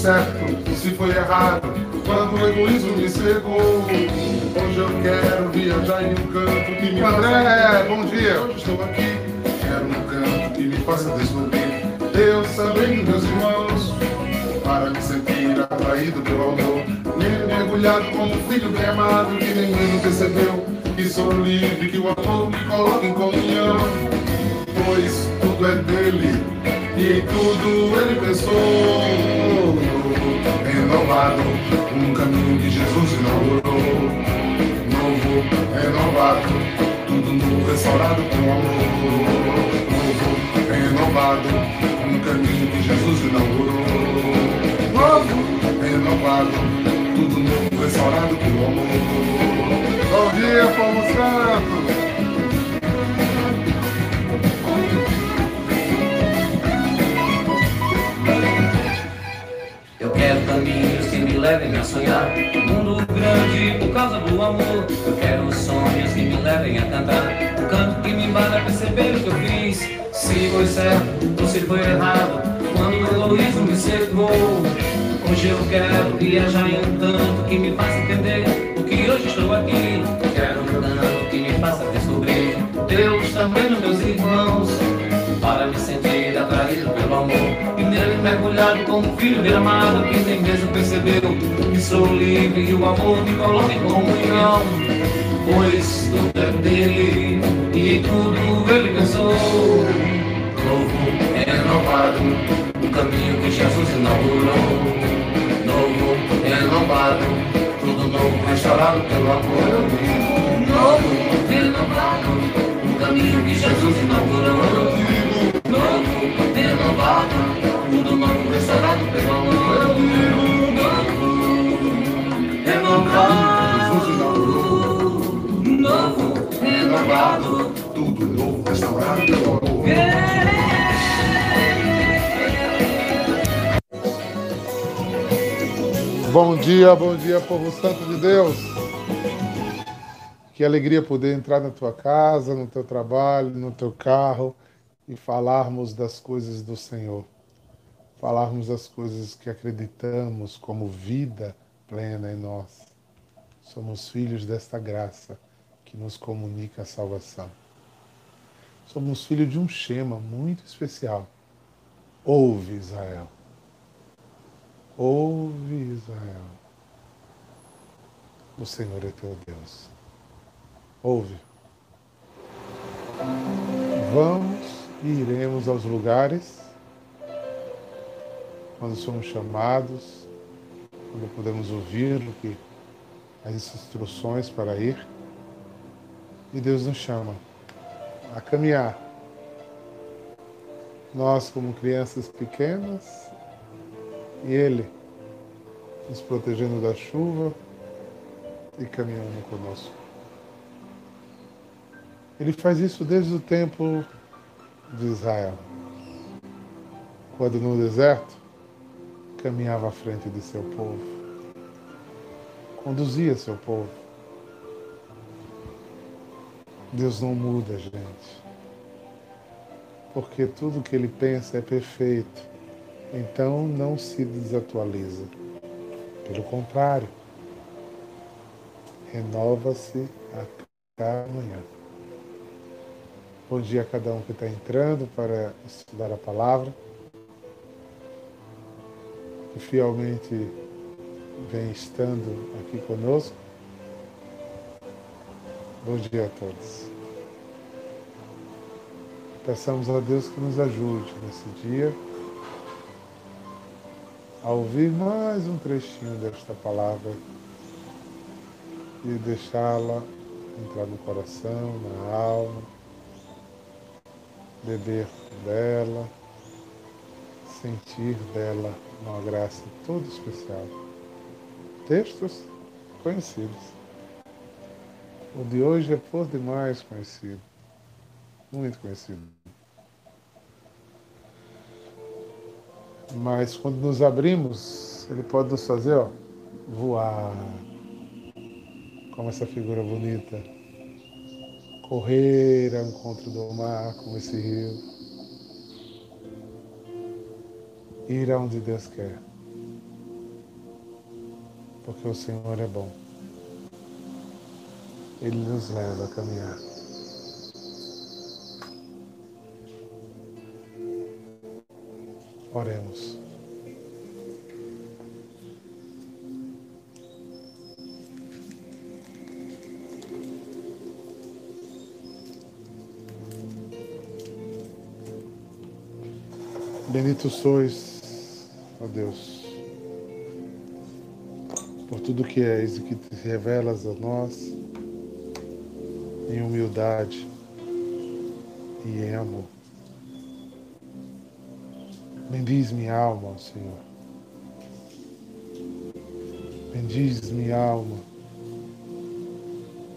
certo, se foi errado. Quando o egoísmo me cegou. Hoje eu quero viajar em um canto que me André, bom dia! Hoje estou aqui, quero um canto que me faça descobrir. Deus também, meus irmãos, para me sentir atraído pelo amor. Mergulhado como filho bem amado, que mesmo percebeu que sou livre, que o amor me coloca em comunhão. Pois tudo é dele e tudo ele pensou. Renovado, um caminho que Jesus inaugurou. Novo, renovado, tudo novo, restaurado com amor. Novo, renovado, um caminho que Jesus inaugurou. Novo, renovado, tudo novo, restaurado com amor. Bom dia, povo santo! Eu quero caminhos que me levem a sonhar. Um mundo grande por causa do amor Eu quero sonhos que me levem a cantar. Um canto que me embala a perceber o que eu fiz. Se foi certo ou se foi errado Quando o egoísmo me cercou. Hoje eu quero viajar em um canto que me faça entender O que hoje estou aqui. Quero um canto que me faça descobrir Deus também nos meus irmãos amor E nele mergulhado como filho bem amado Que nem mesmo percebeu que sou livre E o amor me coloca em comunhão. Pois tudo é dele e tudo ele pensou. Novo, renovado, o caminho que Jesus inaugurou. Novo, renovado, tudo novo, restaurado pelo amor. Novo, renovado, o caminho que Jesus inaugurou tudo novo, restaurado pelo amor. Bom dia, bom dia, povo santo de Deus! Que alegria poder entrar na tua casa, no teu trabalho, no teu carro e falarmos das coisas do Senhor. Falarmos das coisas que acreditamos como vida plena em nós. Somos filhos desta graça que nos comunica a salvação. Somos filhos de um Shema muito especial. Ouve, Israel. Ouve, Israel. O Senhor é teu Deus. Ouve. Vamos e iremos aos lugares quando somos chamados, quando podemos ouvir o que as instruções para ir. E Deus nos chama a caminhar. Nós, como crianças pequenas, e Ele nos protegendo da chuva e caminhando conosco. Ele faz isso desde o tempo de Israel. Quando no deserto, caminhava à frente de seu povo, conduzia seu povo. Deus não muda, gente, porque tudo que ele pensa é perfeito, então não se desatualiza. Pelo contrário, renova-se a cada manhã. Bom dia a cada um que está entrando para estudar a palavra, que fielmente vem estando aqui conosco. Bom dia a todos. Peçamos a Deus que nos ajude nesse dia a ouvir mais um trechinho desta palavra e deixá-la entrar no coração, na alma beber dela, sentir dela uma graça toda especial. Textos conhecidos. O de hoje é por demais conhecido. Muito conhecido. Mas quando nos abrimos, ele pode nos fazer ó, voar. Como essa figura bonita. Correr ao encontro do mar, como esse rio. Ir aonde Deus quer. Porque o Senhor é bom. Ele nos leva a caminhar. Oremos. Bendito sois, ó Deus, por tudo que és e que te revelas a nós em humildade e em amor. Bendiz minha alma, Senhor. Bendiz minha alma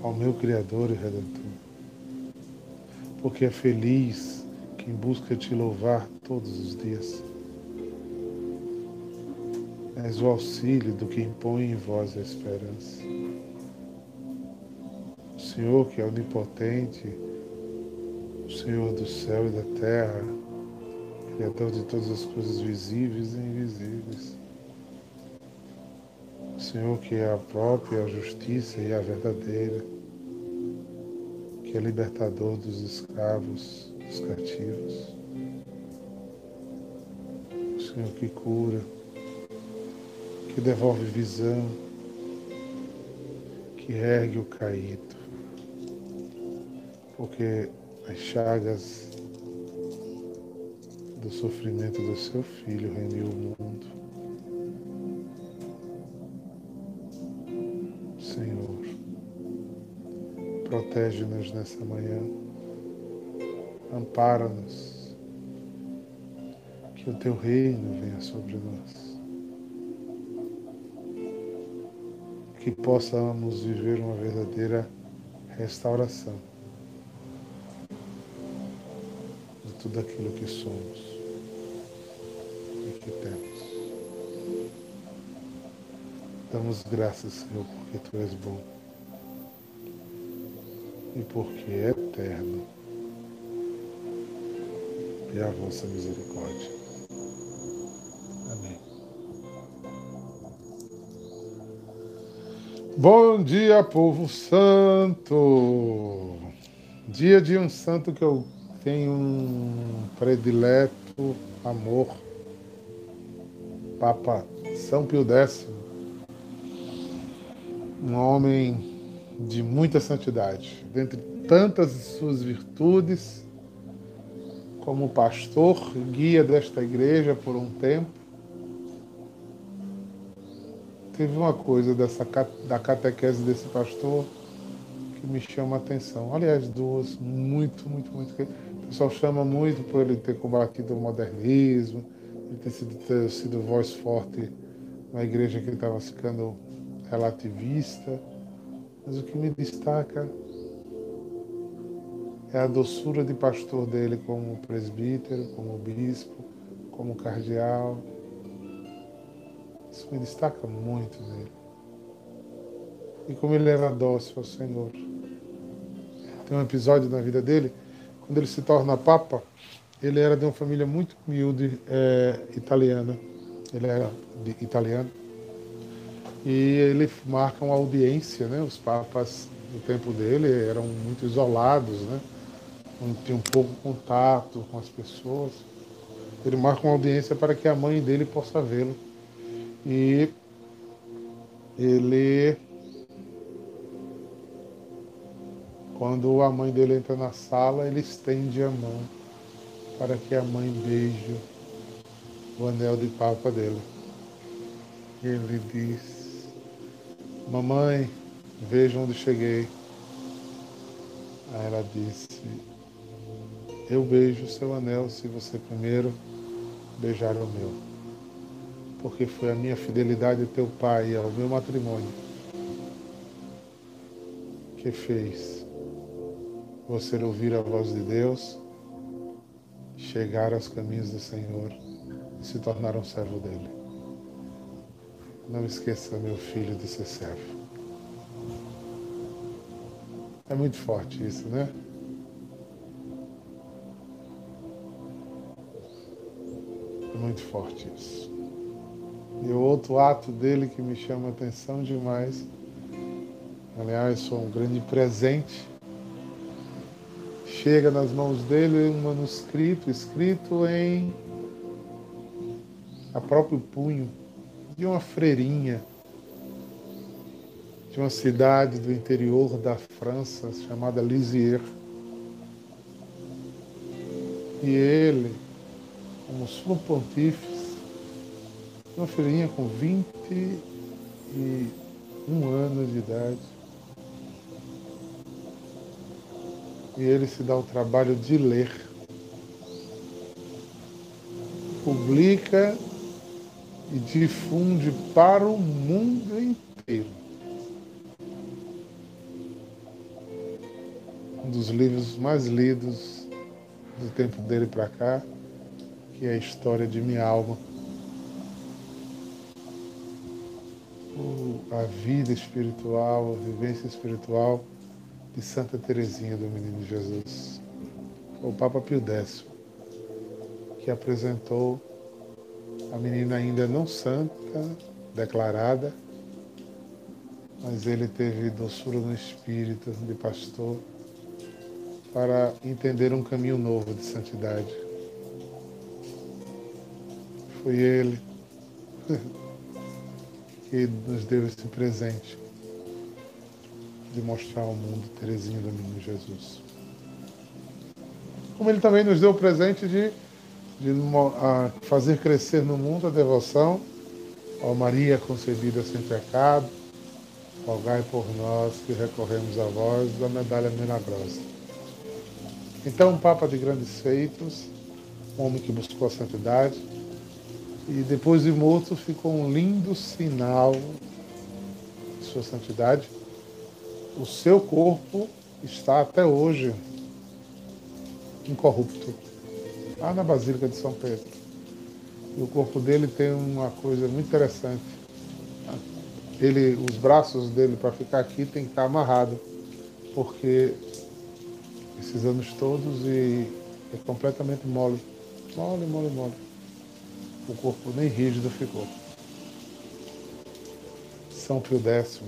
ao meu Criador e Redentor. Porque é feliz quem busca te louvar todos os dias. És o auxílio do que impõe em vós a esperança. Senhor que é onipotente, o Senhor do céu e da terra, Criador de todas as coisas visíveis e invisíveis. O Senhor que é a própria justiça e a verdadeira, que é libertador dos escravos, dos cativos. O Senhor que cura, que devolve visão, que ergue o caído porque as chagas do sofrimento do seu filho remiu o mundo. Senhor, protege-nos nessa manhã, ampara-nos, que o teu reino venha sobre nós. Que possamos viver uma verdadeira restauração tudo aquilo que somos e que temos. Damos graças, Senhor, porque Tu és bom e porque é eterno e a vossa misericórdia. Amém. Bom dia, povo santo! Dia de um santo que eu tem um predileto amor. Papa São Pio X, um homem de muita santidade, dentre tantas suas virtudes, como pastor, guia desta igreja por um tempo, teve uma coisa dessa da catequese desse pastor que me chama a atenção. Aliás, duas muito, muito, muito pessoal chama muito por ele ter combatido o modernismo, ele ter sido, ter sido voz forte na igreja que estava ficando relativista. Mas o que me destaca é a doçura de pastor dele como presbítero, como bispo, como cardeal. Isso me destaca muito nele. E como ele era dócil ao Senhor. Tem um episódio na vida dele quando ele se torna papa, ele era de uma família muito humilde é, italiana. Ele era italiano. E ele marca uma audiência, né? Os papas no tempo dele eram muito isolados, né? Não tinham pouco contato com as pessoas. Ele marca uma audiência para que a mãe dele possa vê-lo. E ele Quando a mãe dele entra na sala, ele estende a mão para que a mãe beije o anel de papa dele. Ele diz: Mamãe, veja onde cheguei. Aí ela disse: Eu beijo o seu anel se você primeiro beijar o meu. Porque foi a minha fidelidade ao teu pai e ao meu matrimônio que fez você ouvir a voz de Deus, chegar aos caminhos do Senhor e se tornar um servo dele. Não esqueça, meu filho, de ser servo. É muito forte isso, né? Muito forte isso. E o outro ato dele que me chama a atenção demais, aliás, foi um grande presente, chega nas mãos dele um manuscrito escrito em a próprio punho de uma freirinha de uma cidade do interior da França chamada Lisieux. E ele, como sumo pontífice, uma filhinha com 21 anos de idade. E ele se dá o trabalho de ler. Publica e difunde para o mundo inteiro. Um dos livros mais lidos do tempo dele para cá, que é a história de minha alma. a vida espiritual, a vivência espiritual de Santa Teresinha do Menino Jesus. O Papa Pio X, que apresentou a menina ainda não santa, declarada, mas ele teve doçura no espírito de pastor para entender um caminho novo de santidade. Foi ele que nos deu esse presente de mostrar ao mundo Terezinha do Menino Jesus. Como ele também nos deu o presente de de fazer crescer no mundo a devoção ao Maria concebida sem pecado, rogai por nós que recorremos a vós da medalha milagrosa. Então, um Papa de grandes feitos, um homem que buscou a santidade, e depois de morto ficou um lindo sinal de sua santidade. O seu corpo está até hoje incorrupto lá na Basílica de São Pedro. E o corpo dele tem uma coisa muito interessante. Ele, os braços dele para ficar aqui tem que estar amarrado, porque esses anos todos e é completamente mole. Mole, mole, mole. O corpo nem rígido ficou. São Pio X,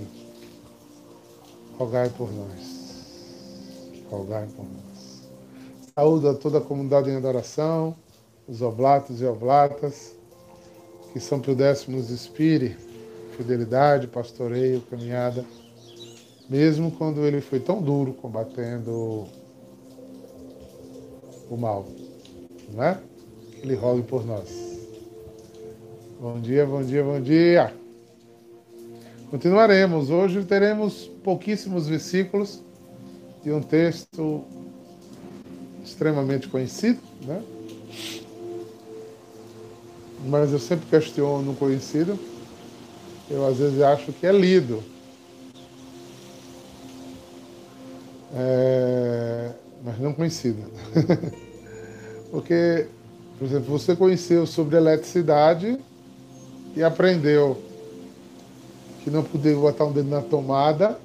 rogai por nós. Rogai por nós. Saúde a toda a comunidade em adoração, os oblatos e oblatas, que São Pio X nos inspire fidelidade, pastoreio, caminhada, mesmo quando ele foi tão duro combatendo o mal, não é? Que ele rogue por nós. Bom dia, bom dia, bom dia. Continuaremos. Hoje teremos pouquíssimos versículos de um texto extremamente conhecido, né? mas eu sempre questiono o conhecido. Eu às vezes acho que é lido. É... mas não conhecido. Porque, por exemplo, você conheceu sobre eletricidade e aprendeu que não podia botar um dedo na tomada,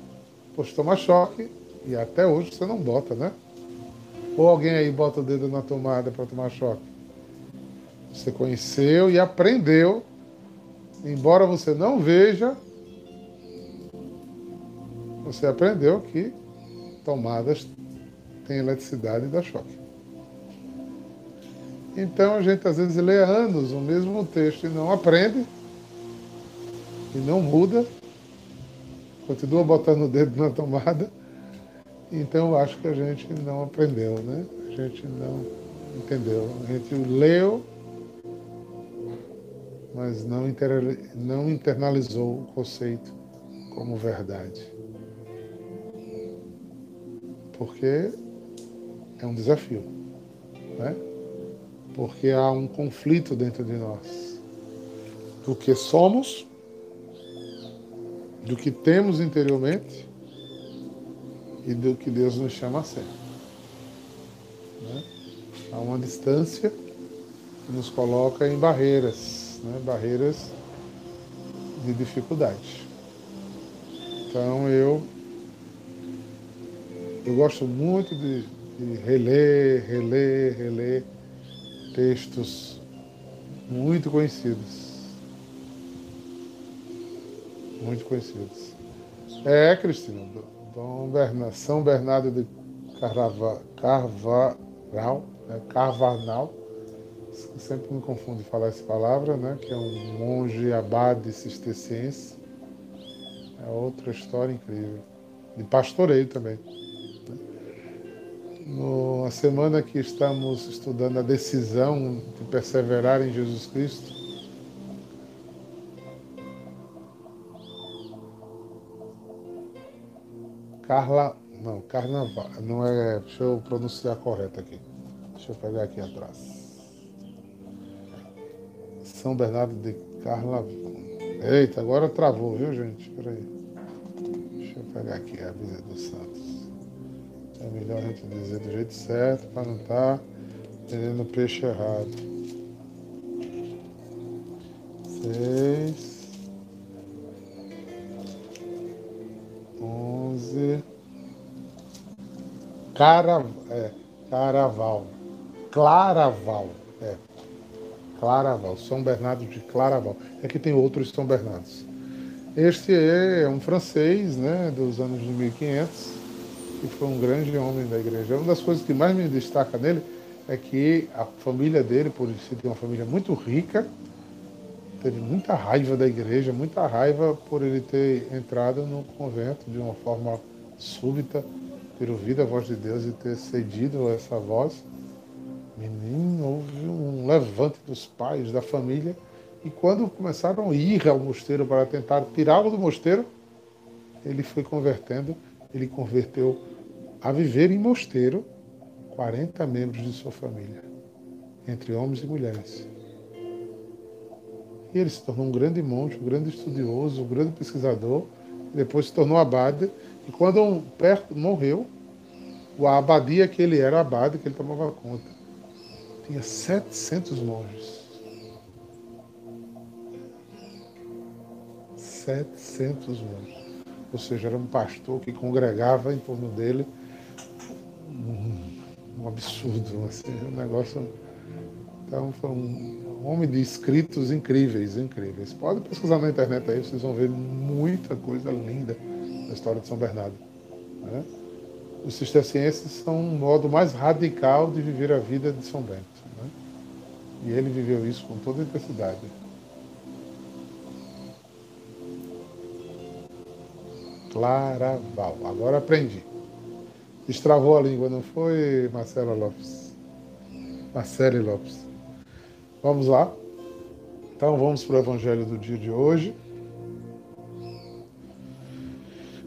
pois toma choque, e até hoje você não bota, né? Ou alguém aí bota o dedo na tomada para tomar choque. Você conheceu e aprendeu, embora você não veja, você aprendeu que tomadas têm eletricidade e dá choque. Então a gente às vezes lê anos o mesmo texto e não aprende, e não muda, continua botando o dedo na tomada então eu acho que a gente não aprendeu, né? A gente não entendeu. A gente leu, mas não, inter... não internalizou o conceito como verdade. Porque é um desafio, né? Porque há um conflito dentro de nós do que somos, do que temos interiormente e do que Deus nos chama a ser. Né? Há uma distância que nos coloca em barreiras, né? barreiras de dificuldade. Então eu eu gosto muito de, de reler, reler, reler textos muito conhecidos. Muito conhecidos. É, Cristina, Dom Bernardo, São Bernardo de Carva, Carvaral, né, Carvanal, sempre me confundo falar essa palavra, né, que é um monge abade cisterciense. É outra história incrível. De pastoreio também. No, a semana que estamos estudando a decisão de perseverar em Jesus Cristo, Carla, não, Carnaval, não é, deixa eu pronunciar correto aqui. Deixa eu pegar aqui atrás. São Bernardo de Carla. Eita, agora travou, viu, gente? Peraí. Deixa eu pegar aqui a Visa dos Santos. É melhor a gente dizer do jeito certo para não estar tá entendendo o peixe errado. Seis. Cara, é, Caraval. Claraval. É. Claraval. São Bernardo de Claraval. Aqui tem outros São Bernardos. Este é um francês, né, dos anos de 1500 que foi um grande homem da igreja. Uma das coisas que mais me destaca nele é que a família dele, por ser uma família muito rica, teve muita raiva da igreja, muita raiva por ele ter entrado no convento de uma forma súbita, ter ouvido a voz de Deus e ter cedido a essa voz. Menino, houve um levante dos pais, da família, e quando começaram a ir ao mosteiro para tentar tirá-lo do mosteiro, ele foi convertendo, ele converteu a viver em mosteiro 40 membros de sua família, entre homens e mulheres. E ele se tornou um grande monge, um grande estudioso, um grande pesquisador, depois se tornou abade, e quando um perto morreu, a abadia que ele era, abade que ele tomava conta, tinha 700 monges. 700 monges. Ou seja, era um pastor que congregava em torno dele um, um absurdo, assim, um negócio. Então foi um homem de escritos incríveis, incríveis. Pode pesquisar na internet aí, vocês vão ver muita coisa linda da história de São Bernardo. Né? Os cistercienses são um modo mais radical de viver a vida de São Bento. Né? E ele viveu isso com toda intensidade. Claraval. Agora aprendi. Destravou a língua, não foi, Marcela Lopes? Marcele Lopes. Vamos lá? Então vamos para o Evangelho do dia de hoje.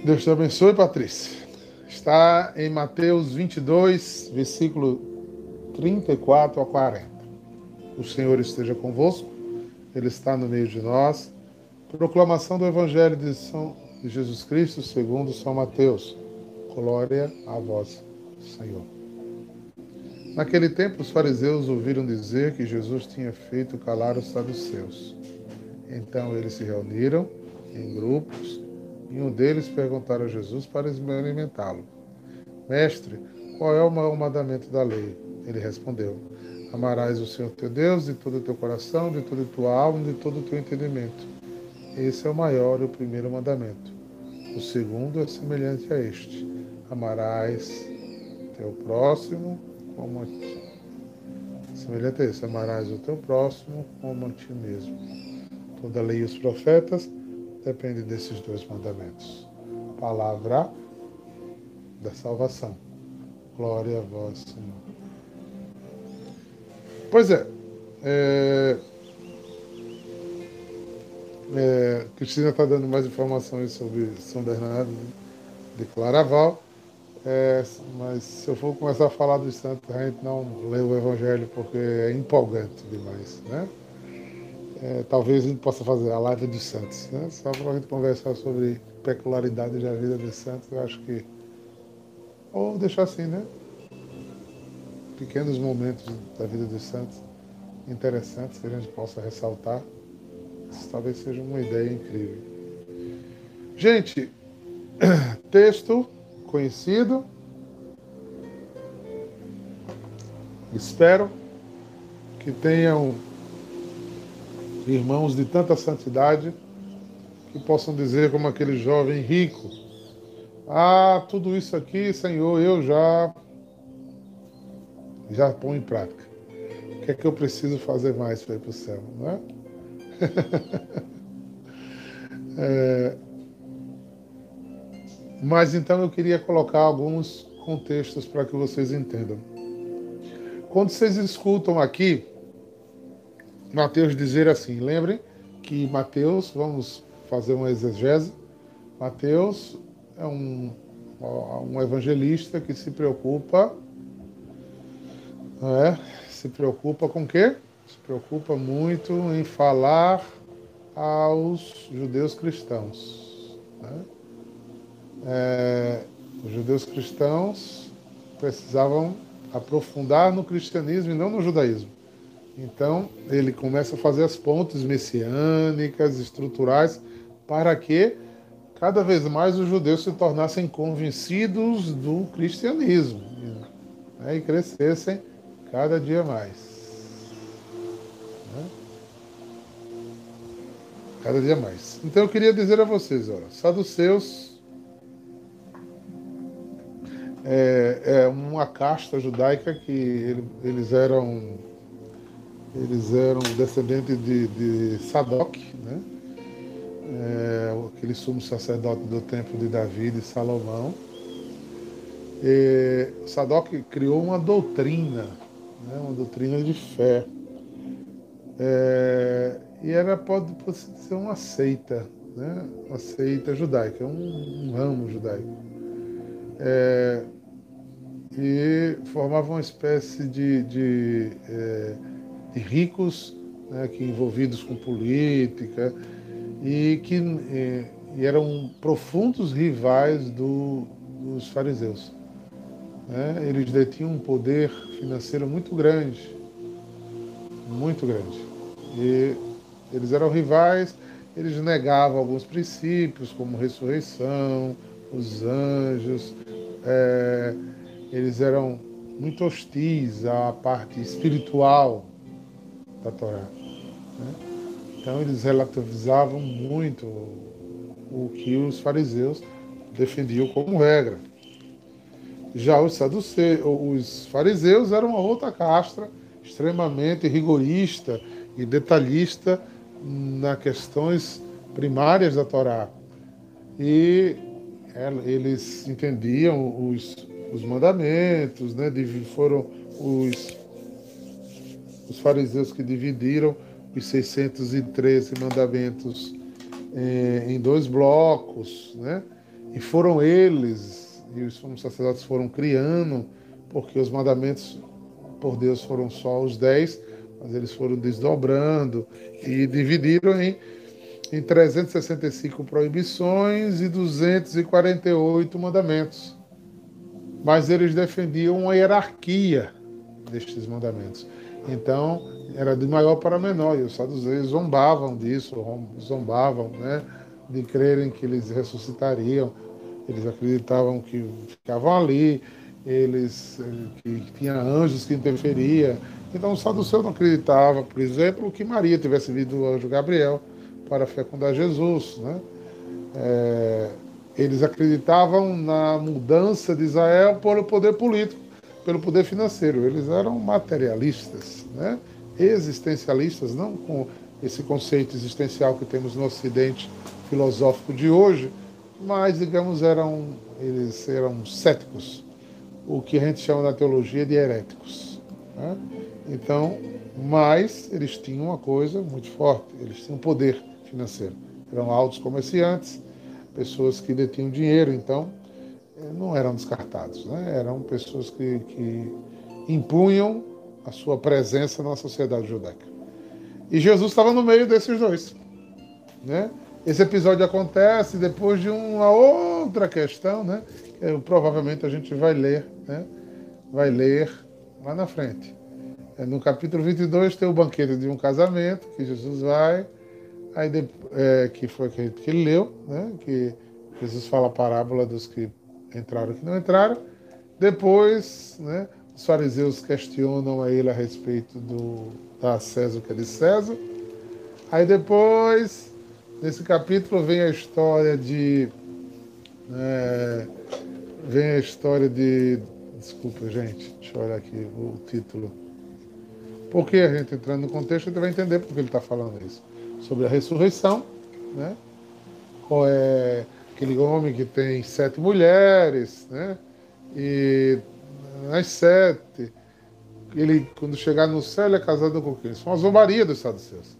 Deus te abençoe, Patrícia. Está em Mateus 22, versículo 34 a 40. O Senhor esteja convosco, Ele está no meio de nós. Proclamação do Evangelho de, São, Jesus Cristo segundo São Mateus. Glória a vós, Senhor. Naquele tempo, os fariseus ouviram dizer que Jesus tinha feito calar os saduceus. Então eles se reuniram em grupos e um deles perguntaram a Jesus para experimentá-lo: Mestre, qual é o maior mandamento da lei? Ele respondeu: Amarás o Senhor teu Deus de todo o teu coração, de toda a tua alma, de todo o teu entendimento. Esse é o maior e o primeiro mandamento. O segundo é semelhante a este amarás teu próximo como a ti. Semelhante a isso, amarás o teu próximo como a ti mesmo. Toda a lei e os profetas depende desses dois mandamentos. Palavra da salvação. Glória a vós, Senhor. Pois é, é, é Cristina está dando mais informações sobre São Bernardo de Claraval. É, mas se eu for começar a falar dos santos, a gente não lê o Evangelho porque é empolgante demais, né? É, talvez a gente possa fazer a live dos santos, né? Só para a gente conversar sobre peculiaridades da vida dos santos, eu acho que Ou deixar assim, né? Pequenos momentos da vida dos santos interessantes que a gente possa ressaltar. Isso talvez seja uma ideia incrível. Gente, texto conhecido. Espero que tenham irmãos de tanta santidade que possam dizer como aquele jovem rico: Ah, tudo isso aqui, Senhor, eu já já ponho em prática. O que é que eu preciso fazer mais para ir para o céu, não é? é? Mas então eu queria colocar alguns contextos para que vocês entendam. Quando vocês escutam aqui Mateus dizer assim, lembrem que Mateus, vamos fazer uma exegese, Mateus é um, um evangelista que se preocupa, é, se preocupa com o quê? Se preocupa muito em falar aos judeus cristãos. Né? É, os judeus cristãos precisavam aprofundar no cristianismo e não no judaísmo. Então, ele começa a fazer as pontes messiânicas, estruturais, para que cada vez mais os judeus se tornassem convencidos do cristianismo né, e crescessem cada dia mais. Né? Cada dia mais. Então, eu queria dizer a vocês, olha, saduceus é, é uma casta judaica que eles eram eles eram descendentes de, de Sadoc, né? É, aquele sumo sacerdote do templo de Davi e Salomão. E Sadoc criou uma doutrina, né? uma doutrina de fé. É, e era, pode, pode ser uma seita, né? uma seita judaica, um, um ramo judaico. É, e formava uma espécie de, de é, de ricos né, que envolvidos com política e que e, e eram profundos rivais do, dos fariseus. Né? Eles detinham um poder financeiro muito grande, muito grande. E eles eram rivais, eles negavam alguns princípios, como ressurreição, os anjos, é, eles eram muito hostis à parte espiritual da Torá. Né? Então eles relativizavam muito o que os fariseus defendiam como regra. Já os saduceus, os fariseus eram uma outra castra extremamente rigorista e detalhista nas questões primárias da Torá. E eles entendiam os, os mandamentos, né? foram os os fariseus que dividiram os 613 mandamentos eh, em dois blocos, né? E foram eles, e os sacerdotes foram criando, porque os mandamentos por Deus foram só os dez, mas eles foram desdobrando e dividiram em, em 365 proibições e 248 mandamentos. Mas eles defendiam uma hierarquia destes mandamentos. Então, era de maior para menor, e os saduceus zombavam disso, zombavam né, de crerem que eles ressuscitariam, eles acreditavam que ficavam ali, eles eh, que tinha anjos que interferiam. Então, o saduceu não acreditava, por exemplo, que Maria tivesse vindo o anjo Gabriel para fecundar Jesus. Né? É, eles acreditavam na mudança de Israel por o poder político pelo poder financeiro. Eles eram materialistas, né? existencialistas, não com esse conceito existencial que temos no Ocidente filosófico de hoje, mas, digamos, eram, eles eram céticos, o que a gente chama na teologia de heréticos. Né? Então, mas eles tinham uma coisa muito forte, eles tinham poder financeiro. Eram altos comerciantes, pessoas que detinham dinheiro, então não eram descartados, né? eram pessoas que, que impunham a sua presença na sociedade judaica. E Jesus estava no meio desses dois. Né? Esse episódio acontece depois de uma outra questão, né? que provavelmente a gente vai ler, né? vai ler lá na frente. É, no capítulo 22 tem o banquete de um casamento, que Jesus vai, aí é, que foi que ele leu, né? que Jesus fala a parábola dos que entraram que não entraram. Depois, né, os fariseus questionam a ele a respeito do da César que é de César. Aí depois, nesse capítulo, vem a história de. É, vem a história de. Desculpa, gente, deixa eu olhar aqui o título. Porque a gente entrando no contexto, a gente vai entender porque ele está falando isso. Sobre a ressurreição, né? Qual é aquele homem que tem sete mulheres, né? E as sete, ele, quando chegar no céu, ele é casado com é uma zombaria dos saduceus.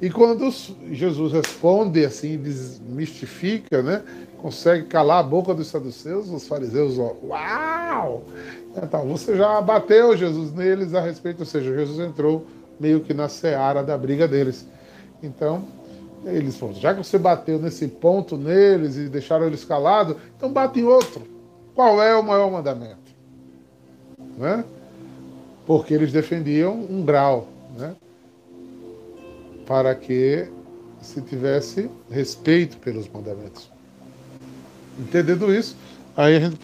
E quando Jesus responde assim, desmistifica, né? consegue calar a boca dos saduceus, os fariseus, ó, uau! Então, você já bateu Jesus neles a respeito, ou seja, Jesus entrou meio que na seara da briga deles. Então, eles falaram, já que você bateu nesse ponto neles e deixaram eles calados, então bate em outro. Qual é o maior mandamento? Né? Porque eles defendiam um grau, né? para que se tivesse respeito pelos mandamentos. Entendendo isso, aí a gente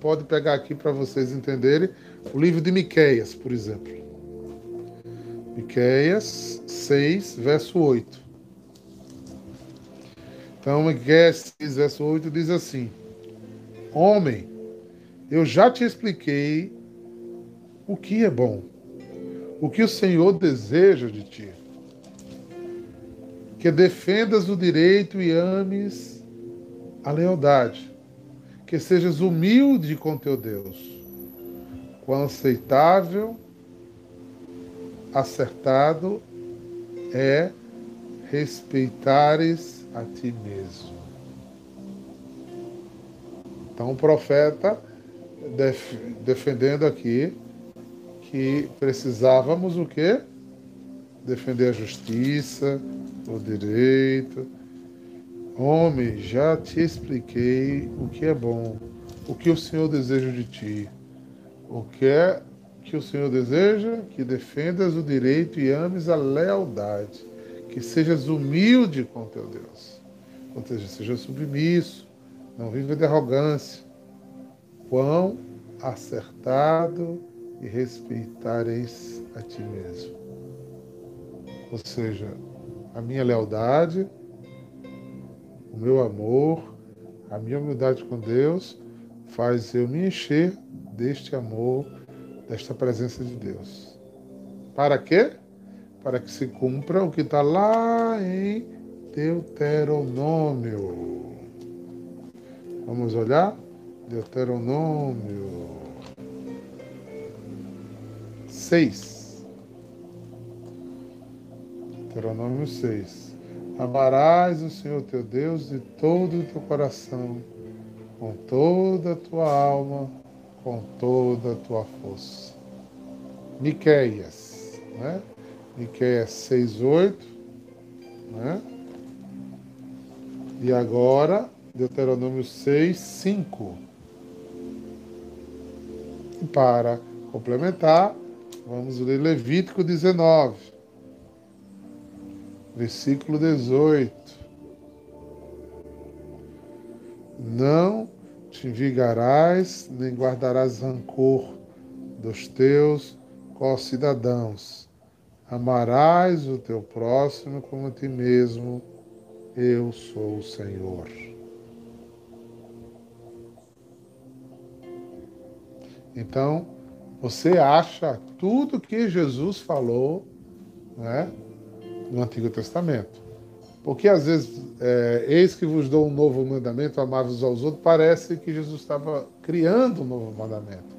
pode pegar aqui para vocês entenderem o livro de Miqueias, por exemplo. Miqueias 6, verso 8. Então, Miqueias 6, verso 8 diz assim: Homem, eu já te expliquei o que é bom, o que o Senhor deseja de ti. Que defendas o direito e ames a lealdade, que sejas humilde com teu Deus, quão aceitável, acertado é respeitares a ti mesmo. Então o profeta def defendendo aqui que precisávamos o quê? Defender a justiça, o direito. Homem, já te expliquei o que é bom, o que o Senhor deseja de ti. O que é que o Senhor deseja? Que defendas o direito e ames a lealdade. Que sejas humilde com teu Deus. Ou seja, seja submisso, não viva de arrogância. Quão acertado e respeitareis a ti mesmo. Ou seja, a minha lealdade, o meu amor, a minha humildade com Deus faz eu me encher deste amor, desta presença de Deus. Para quê? Para que se cumpra o que está lá em Deuteronômio. Vamos olhar? Deuteronômio 6. Deuteronômio 6. Amarás o Senhor teu Deus de todo o teu coração, com toda a tua alma, com toda a tua força. Miqueias, né? Miqueias 6, 8, né? E agora, Deuteronômio 6, 5. E para complementar, vamos ler Levítico 19 versículo 18. Não te envigarás, nem guardarás rancor dos teus co-cidadãos. Amarás o teu próximo como a ti mesmo. Eu sou o Senhor. Então, você acha tudo que Jesus falou, né? no Antigo Testamento. Porque às vezes, é, eis que vos dou um novo mandamento, amar-vos aos outros, parece que Jesus estava criando um novo mandamento.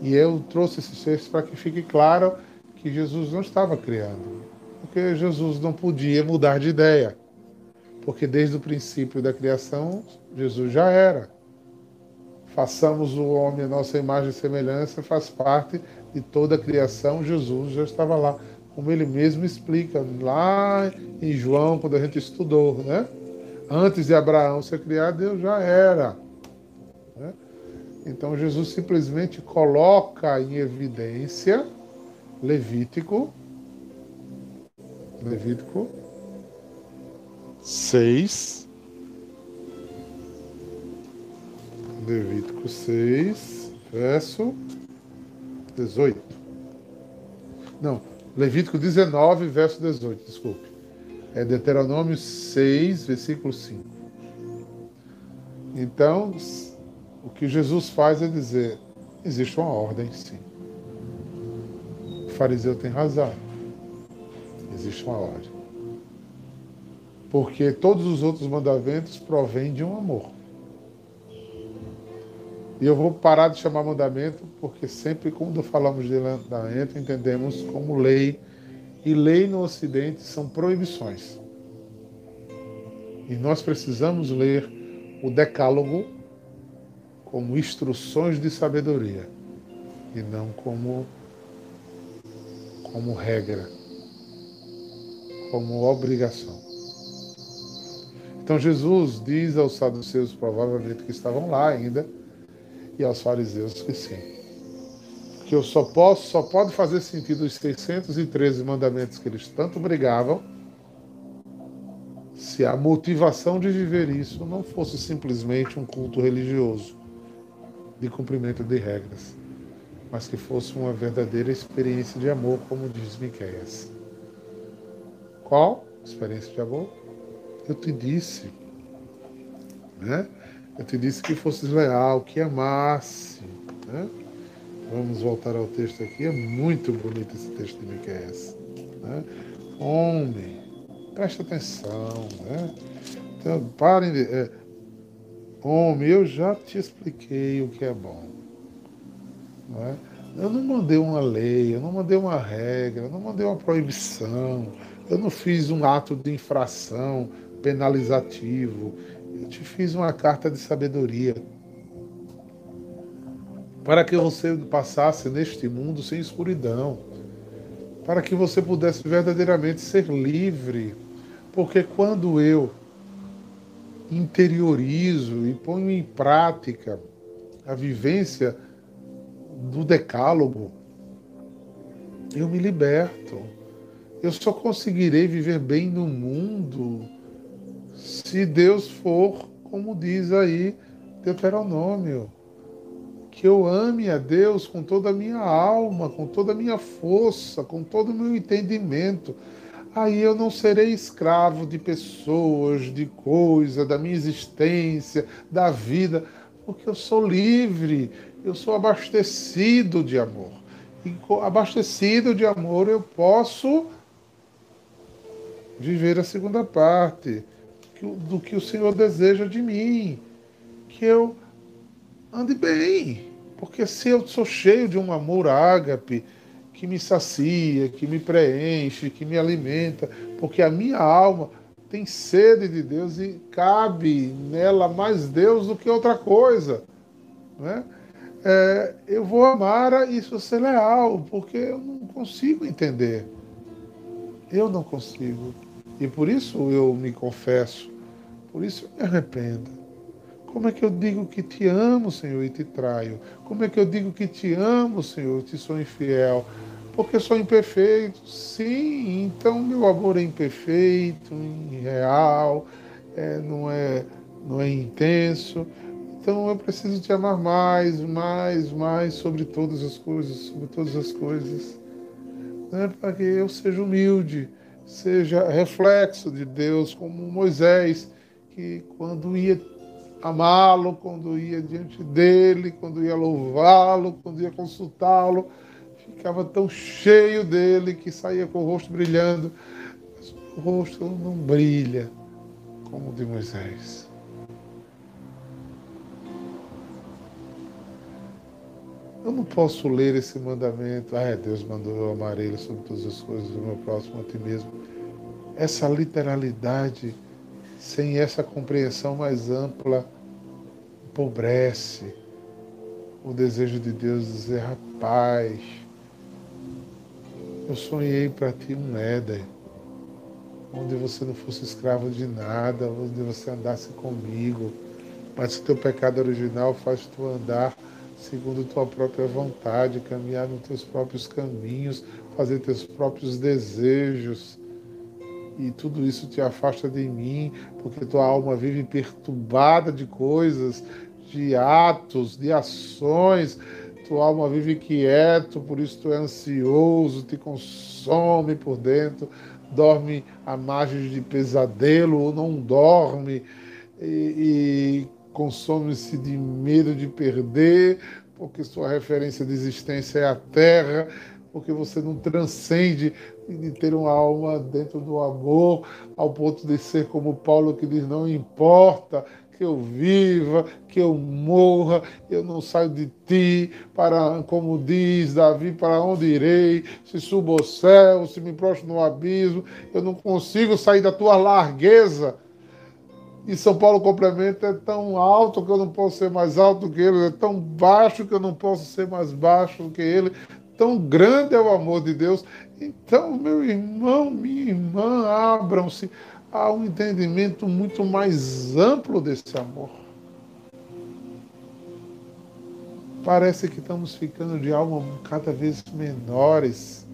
E eu trouxe esses textos para que fique claro que Jesus não estava criando. Porque Jesus não podia mudar de ideia. Porque desde o princípio da criação, Jesus já era. Façamos o homem a nossa imagem e semelhança, faz parte de toda a criação, Jesus já estava lá como ele mesmo explica lá em João, quando a gente estudou, né? Antes de Abraão ser criado, Deus já era. Né? Então Jesus simplesmente coloca em evidência Levítico, Levítico 6, Levítico 6, verso 18. Não, Levítico 19, verso 18, desculpe. É Deuteronômio 6, versículo 5. Então, o que Jesus faz é dizer: existe uma ordem, sim. Fariseu tem razão. Existe uma ordem. Porque todos os outros mandamentos provêm de um amor. E eu vou parar de chamar mandamento, porque sempre quando falamos de mandamento, entendemos como lei. E lei no Ocidente são proibições. E nós precisamos ler o Decálogo como instruções de sabedoria e não como, como regra, como obrigação. Então Jesus diz aos saduceus, provavelmente que estavam lá ainda, e aos fariseus que sim. Que eu só posso, só pode fazer sentido os 613 mandamentos que eles tanto brigavam, se a motivação de viver isso não fosse simplesmente um culto religioso de cumprimento de regras, mas que fosse uma verdadeira experiência de amor, como diz Miqueias. Qual experiência de amor? Eu te disse, né? Eu te disse que fosses leal, que amasse. Né? Vamos voltar ao texto aqui. É muito bonito esse texto de Miqueias. Né? Homem, preste atenção. Né? Então, parem de. É, homem, eu já te expliquei o que é bom. Não é? Eu não mandei uma lei, eu não mandei uma regra, eu não mandei uma proibição, eu não fiz um ato de infração penalizativo, eu te fiz uma carta de sabedoria para que você passasse neste mundo sem escuridão, para que você pudesse verdadeiramente ser livre. Porque quando eu interiorizo e ponho em prática a vivência do decálogo, eu me liberto. Eu só conseguirei viver bem no mundo se Deus for, como diz aí Deuteronômio, que eu ame a Deus com toda a minha alma, com toda a minha força, com todo o meu entendimento. Aí eu não serei escravo de pessoas, de coisa, da minha existência, da vida, porque eu sou livre, eu sou abastecido de amor. E abastecido de amor eu posso viver a segunda parte do que o Senhor deseja de mim, que eu ande bem, porque se eu sou cheio de um amor ágape, que me sacia, que me preenche, que me alimenta, porque a minha alma tem sede de Deus e cabe nela mais Deus do que outra coisa. Né? É, eu vou amar e isso ser leal, porque eu não consigo entender. Eu não consigo. E por isso eu me confesso por isso me arrependa. Como é que eu digo que te amo, Senhor, e te traio? Como é que eu digo que te amo, Senhor, e te sou infiel? Porque sou imperfeito. Sim, então meu amor é imperfeito, irreal, é, não, é, não é intenso. Então eu preciso te amar mais, mais, mais sobre todas as coisas, sobre todas as coisas. Né? Para que eu seja humilde, seja reflexo de Deus, como Moisés que quando ia amá-lo, quando ia diante dele, quando ia louvá-lo, quando ia consultá-lo, ficava tão cheio dele que saía com o rosto brilhando. Mas o rosto não brilha como o de Moisés. Eu não posso ler esse mandamento. Ah, Deus mandou eu amar ele sobre todas as coisas, o meu próximo a ti mesmo. Essa literalidade sem essa compreensão mais ampla, empobrece o desejo de Deus dizer, rapaz, eu sonhei para ti um Éden, onde você não fosse escravo de nada, onde você andasse comigo, mas o teu pecado original faz tu andar segundo tua própria vontade, caminhar nos teus próprios caminhos, fazer teus próprios desejos. E tudo isso te afasta de mim, porque tua alma vive perturbada de coisas, de atos, de ações. Tua alma vive quieto, por isso tu é ansioso, te consome por dentro, dorme à margem de pesadelo ou não dorme e, e consome-se de medo de perder, porque sua referência de existência é a terra, porque você não transcende de ter uma alma dentro do amor, ao ponto de ser como Paulo que diz: não importa que eu viva, que eu morra, eu não saio de ti, para, como diz Davi, para onde irei? Se subo ao céu, se me prostro no abismo, eu não consigo sair da tua largueza. E São Paulo complementa, é tão alto que eu não posso ser mais alto que ele, é tão baixo que eu não posso ser mais baixo que ele, tão grande é o amor de Deus. Então, meu irmão, minha irmã, abram-se a um entendimento muito mais amplo desse amor. Parece que estamos ficando de alma cada vez menores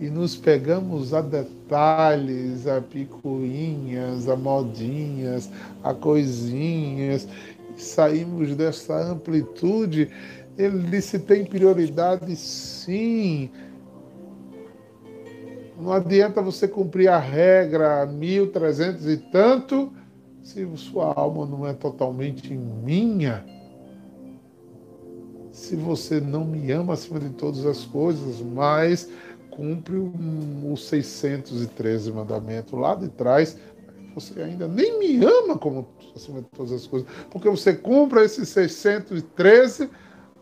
e nos pegamos a detalhes, a picuinhas, a modinhas, a coisinhas, e saímos dessa amplitude. Ele disse: tem prioridade sim. Não adianta você cumprir a regra 1300 e tanto se sua alma não é totalmente minha. Se você não me ama acima de todas as coisas, mas cumpre o 613 mandamento lá de trás, você ainda nem me ama como acima de todas as coisas, porque você cumpre esses 613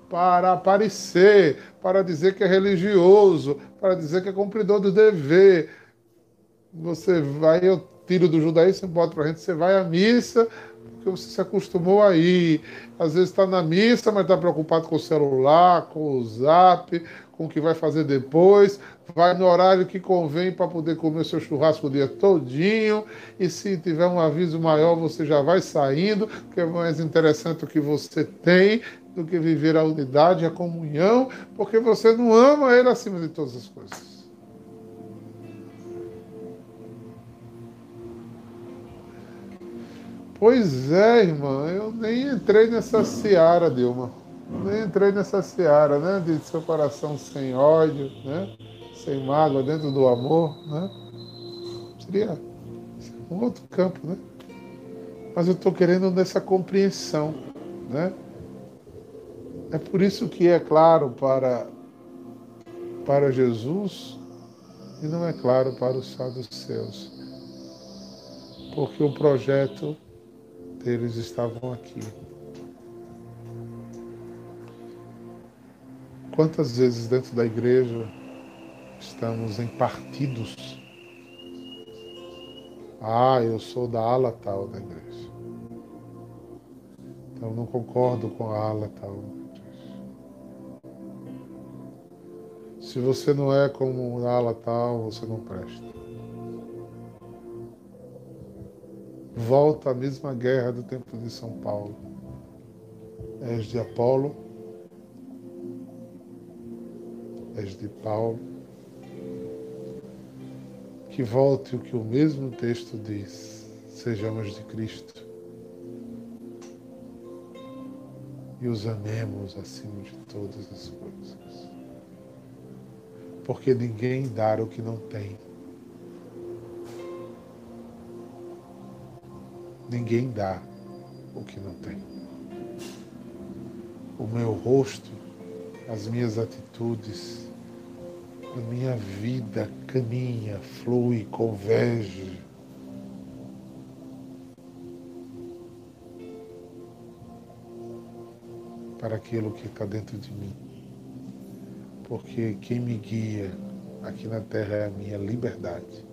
para aparecer, para dizer que é religioso, para dizer que é cumpridor do dever. Você vai, eu tiro do judaísmo, bota para a gente, você vai à missa, porque você se acostumou aí. Às vezes está na missa, mas está preocupado com o celular, com o zap, com o que vai fazer depois, vai no horário que convém para poder comer seu churrasco o dia todinho, e se tiver um aviso maior, você já vai saindo, que é mais interessante o que você tem do que viver a unidade, a comunhão, porque você não ama ele acima de todas as coisas. Pois é, irmã, eu nem entrei nessa seara, Dilma. Entrei nessa seara, né? De seu coração sem ódio, né? Sem mágoa, dentro do amor, né? Seria um outro campo, né? Mas eu estou querendo nessa compreensão, né? É por isso que é claro para, para Jesus e não é claro para os saduceus. Porque o projeto deles estavam aqui. Quantas vezes dentro da igreja estamos em partidos? Ah, eu sou da ala tal da igreja. Então não concordo com a ala tal. Se você não é como a ala tal, você não presta. volta à mesma guerra do tempo de São Paulo. És de Apolo, de Paulo, que volte o que o mesmo texto diz, sejamos de Cristo e os amemos acima de todas as coisas. Porque ninguém dá o que não tem Ninguém dá o que não tem. O meu rosto, as minhas atitudes, a minha vida caminha, flui, converge. Para aquilo que está dentro de mim. Porque quem me guia aqui na terra é a minha liberdade.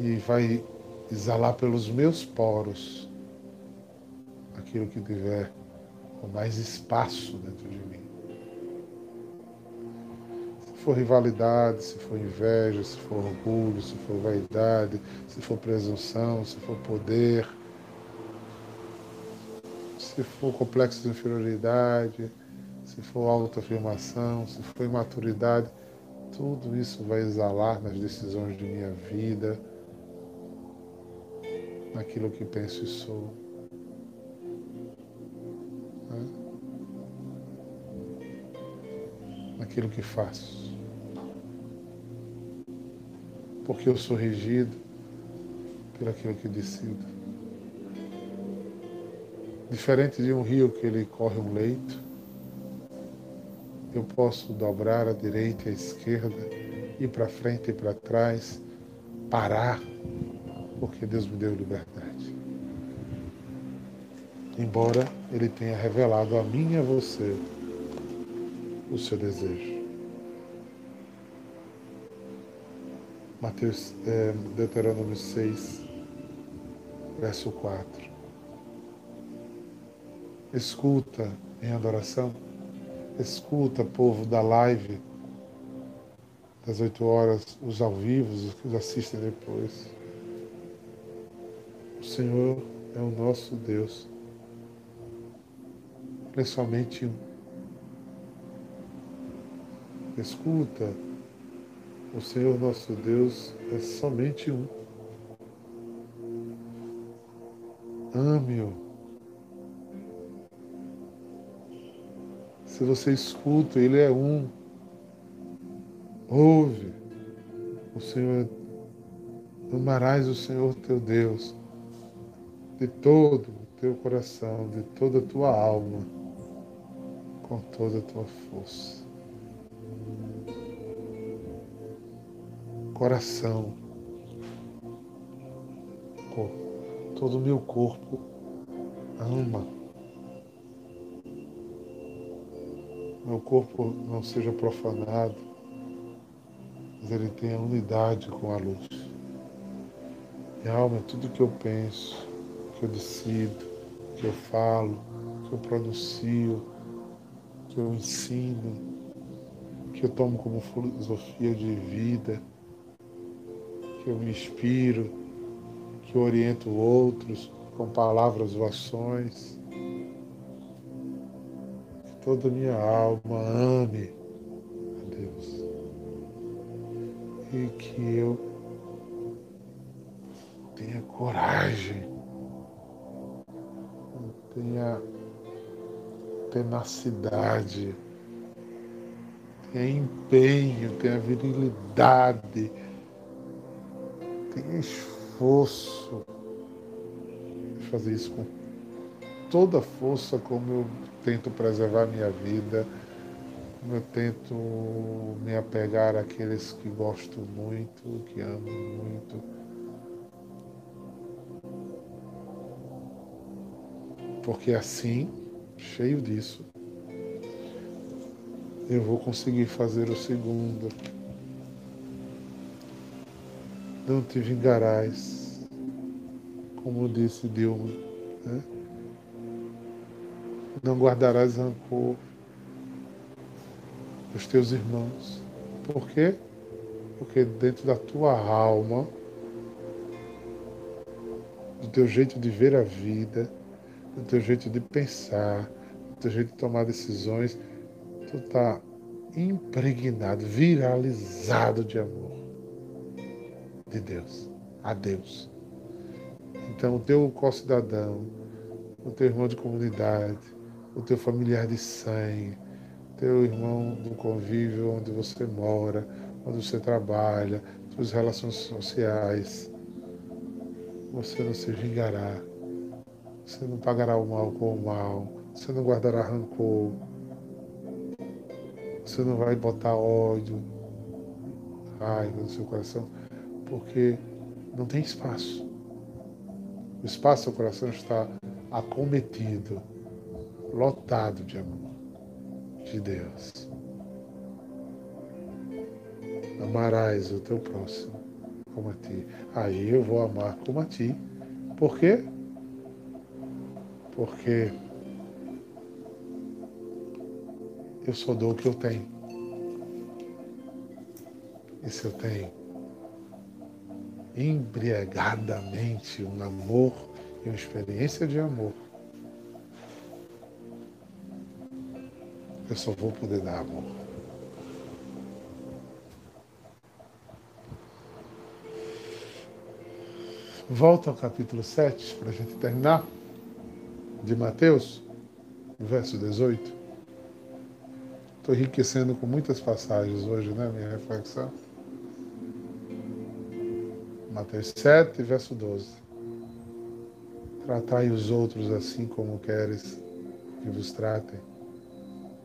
E vai exalar pelos meus poros aquilo que tiver com mais espaço dentro de mim. For rivalidade, se for inveja, se for orgulho, se for vaidade, se for presunção, se for poder, se for complexo de inferioridade, se for autoafirmação, se for imaturidade, tudo isso vai exalar nas decisões de minha vida, naquilo que penso e sou. Né? Naquilo que faço. Porque eu sou regido por aquilo que decido. Diferente de um rio que ele corre um leito, eu posso dobrar à direita e à esquerda, ir para frente e para trás, parar, porque Deus me deu liberdade. Embora Ele tenha revelado a mim e a você o seu desejo. Mateus, é, Deuteronômio 6, verso 4. Escuta em adoração Escuta, povo da live das 8 horas, os ao vivo, os que assistem depois. O Senhor é o nosso Deus. Ele é um. Escuta, o Senhor nosso Deus é somente um. Ame-o Se você escuta, Ele é um. Ouve. O Senhor, amarás o Senhor teu Deus de todo o teu coração, de toda a tua alma, com toda a tua força. Coração, todo o meu corpo ama meu corpo não seja profanado, mas ele tenha unidade com a luz. Minha alma é tudo que eu penso, que eu decido, que eu falo, que eu pronuncio, que eu ensino, que eu tomo como filosofia de vida, que eu me inspiro, que oriento outros com palavras ou ações. Toda a minha alma ame a Deus. E que eu tenha coragem, tenha tenacidade, tenha empenho, tenha virilidade, tenha esforço de fazer isso com toda a força como eu tento preservar minha vida, eu tento me apegar àqueles que gosto muito, que amo muito. Porque assim, cheio disso, eu vou conseguir fazer o segundo. Não te vingarás, como disse Dilma. Né? Não guardarás rancor dos teus irmãos. Por quê? Porque dentro da tua alma, do teu jeito de ver a vida, do teu jeito de pensar, do teu jeito de tomar decisões, tu está impregnado, viralizado de amor de Deus, a Deus. Então, o teu co-cidadão, o teu irmão de comunidade, o teu familiar de sangue, teu irmão do convívio onde você mora, onde você trabalha, suas relações sociais. Você não se vingará. Você não pagará o mal com o mal. Você não guardará rancor. Você não vai botar ódio, raiva no seu coração, porque não tem espaço. O espaço do coração está acometido lotado de amor de Deus. Amarás o teu próximo como a ti. Aí eu vou amar como a ti. Por quê? Porque eu só dou o que eu tenho. E se eu tenho embriagadamente um amor e uma experiência de amor, eu só vou poder dar amor. Volta ao capítulo 7 para a gente terminar, de Mateus, verso 18. Estou enriquecendo com muitas passagens hoje, né? Minha reflexão. Mateus 7, verso 12. Tratai os outros assim como queres que vos tratem.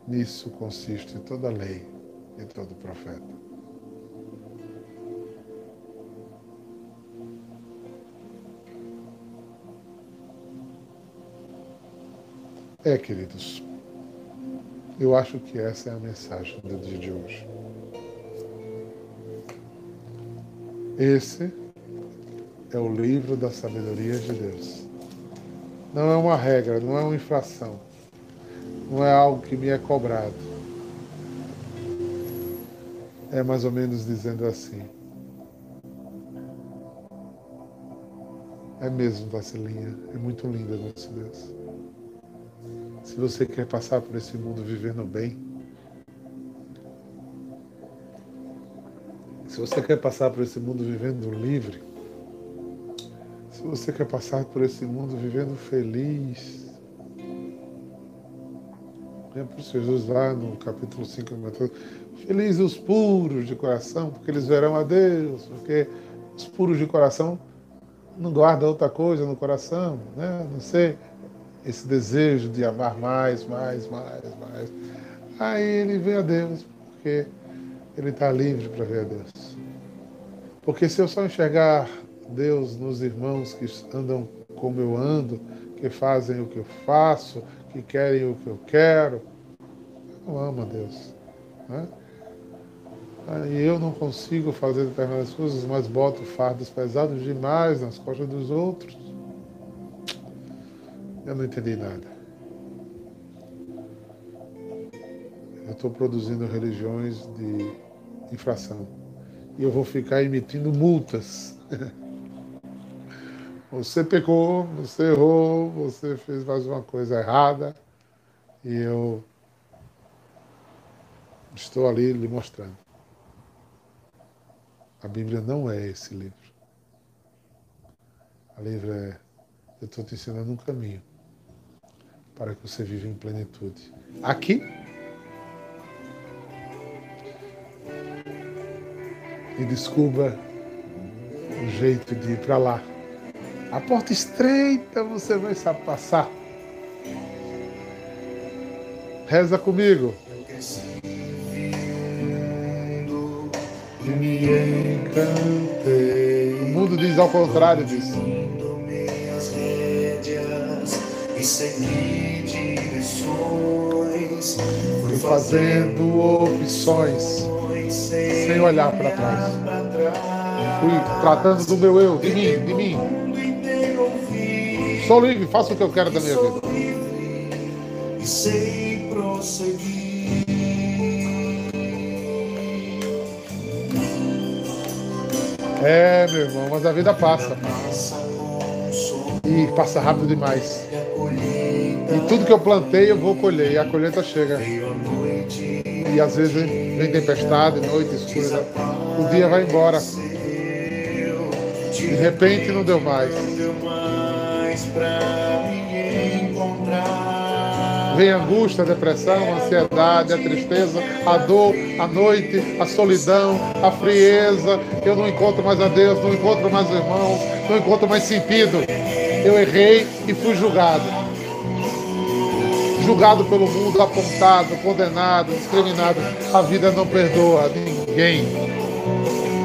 Nisso consiste toda a lei e todo profeta. É, queridos, eu acho que essa é a mensagem do dia de hoje. Esse é o livro da sabedoria de Deus. Não é uma regra, não é uma infração, não é algo que me é cobrado. É mais ou menos dizendo assim. É mesmo, Vacilinha, é muito linda nosso Deus. Se você quer passar por esse mundo vivendo bem, se você quer passar por esse mundo vivendo livre, se você quer passar por esse mundo vivendo feliz, é por Jesus lá no capítulo 5 de Mateus, felizes os puros de coração, porque eles verão a Deus, porque os puros de coração não guardam outra coisa no coração, né? não sei esse desejo de amar mais, mais, mais, mais. Aí ele vê a Deus, porque ele está livre para ver a Deus. Porque se eu só enxergar Deus nos irmãos que andam como eu ando, que fazem o que eu faço, que querem o que eu quero, eu amo a Deus. Né? Aí eu não consigo fazer determinadas coisas, mas boto fardos pesados demais nas costas dos outros. Eu não entendi nada. Eu estou produzindo religiões de infração. E eu vou ficar emitindo multas. Você pecou, você errou, você fez mais uma coisa errada. E eu estou ali lhe mostrando. A Bíblia não é esse livro. A livro é eu estou te ensinando um caminho para que você viva em plenitude. Aqui e descubra o jeito de ir para lá. A porta estreita você vai passar. Reza comigo. me encantei. O mundo diz ao contrário disso. E segui Fui fazendo opções sem olhar para trás. Fui tratando do meu eu, de mim, de mim. Sou livre, faço o que eu quero da minha vida. E sei prosseguir. É, meu irmão, mas a vida passa. E passa rápido demais. E tudo que eu plantei eu vou colher, e a colheita chega. E às vezes vem tempestade, noite escura. O dia vai embora. De repente não deu mais. Vem a angústia, a depressão, a ansiedade, a tristeza, a dor, a noite, a solidão, a frieza. Eu não encontro mais a Deus, não encontro mais irmãos, não encontro mais sentido. Eu errei e fui julgado julgado pelo mundo, apontado, condenado, discriminado. A vida não perdoa ninguém.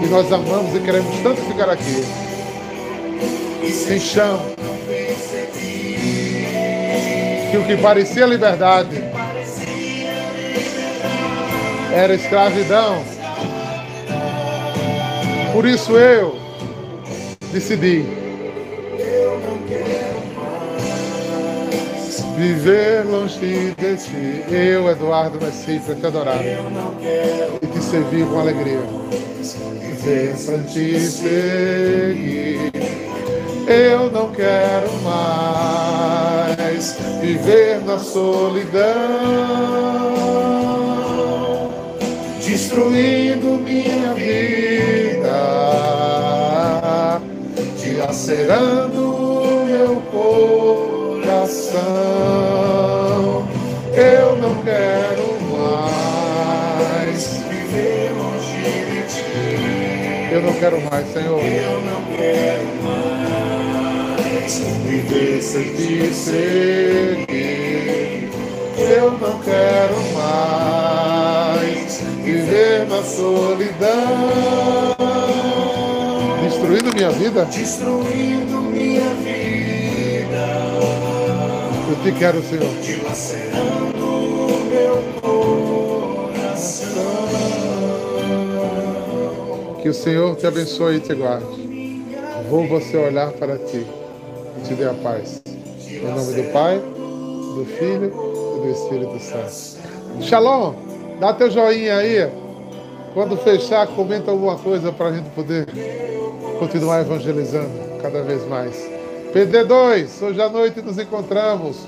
E nós amamos e queremos tanto ficar aqui. Sem chão. Que parecia liberdade era escravidão. Por isso eu decidi Viver longe de ti. Eu, Eduardo Messi, para te adorar. E te servir com alegria. Para te seguir. Eu não quero mais viver na solidão. destruindo minha vida, dilacerando meu coração. Eu não quero mais viver longe de ti. Eu não quero mais, Senhor. Eu não quero viver sem te seguir. Eu não quero mais viver na solidão. Destruindo minha vida? Destruindo minha vida. Eu te quero, Senhor. Dilacerando meu coração. Que o Senhor te abençoe e te guarde. Vou você olhar para ti dê a paz. Em nome do Pai, do Filho e do Espírito Santo. Shalom! Dá teu joinha aí. Quando fechar, comenta alguma coisa para a gente poder continuar evangelizando cada vez mais. PD2, hoje à noite nos encontramos.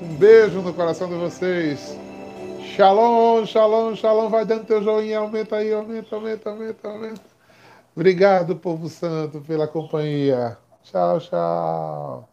Um beijo no coração de vocês. Shalom, shalom, shalom. Vai dando teu joinha, aumenta aí, aumenta, aumenta, aumenta, aumenta. Obrigado, povo santo, pela companhia. Tchau, tchau.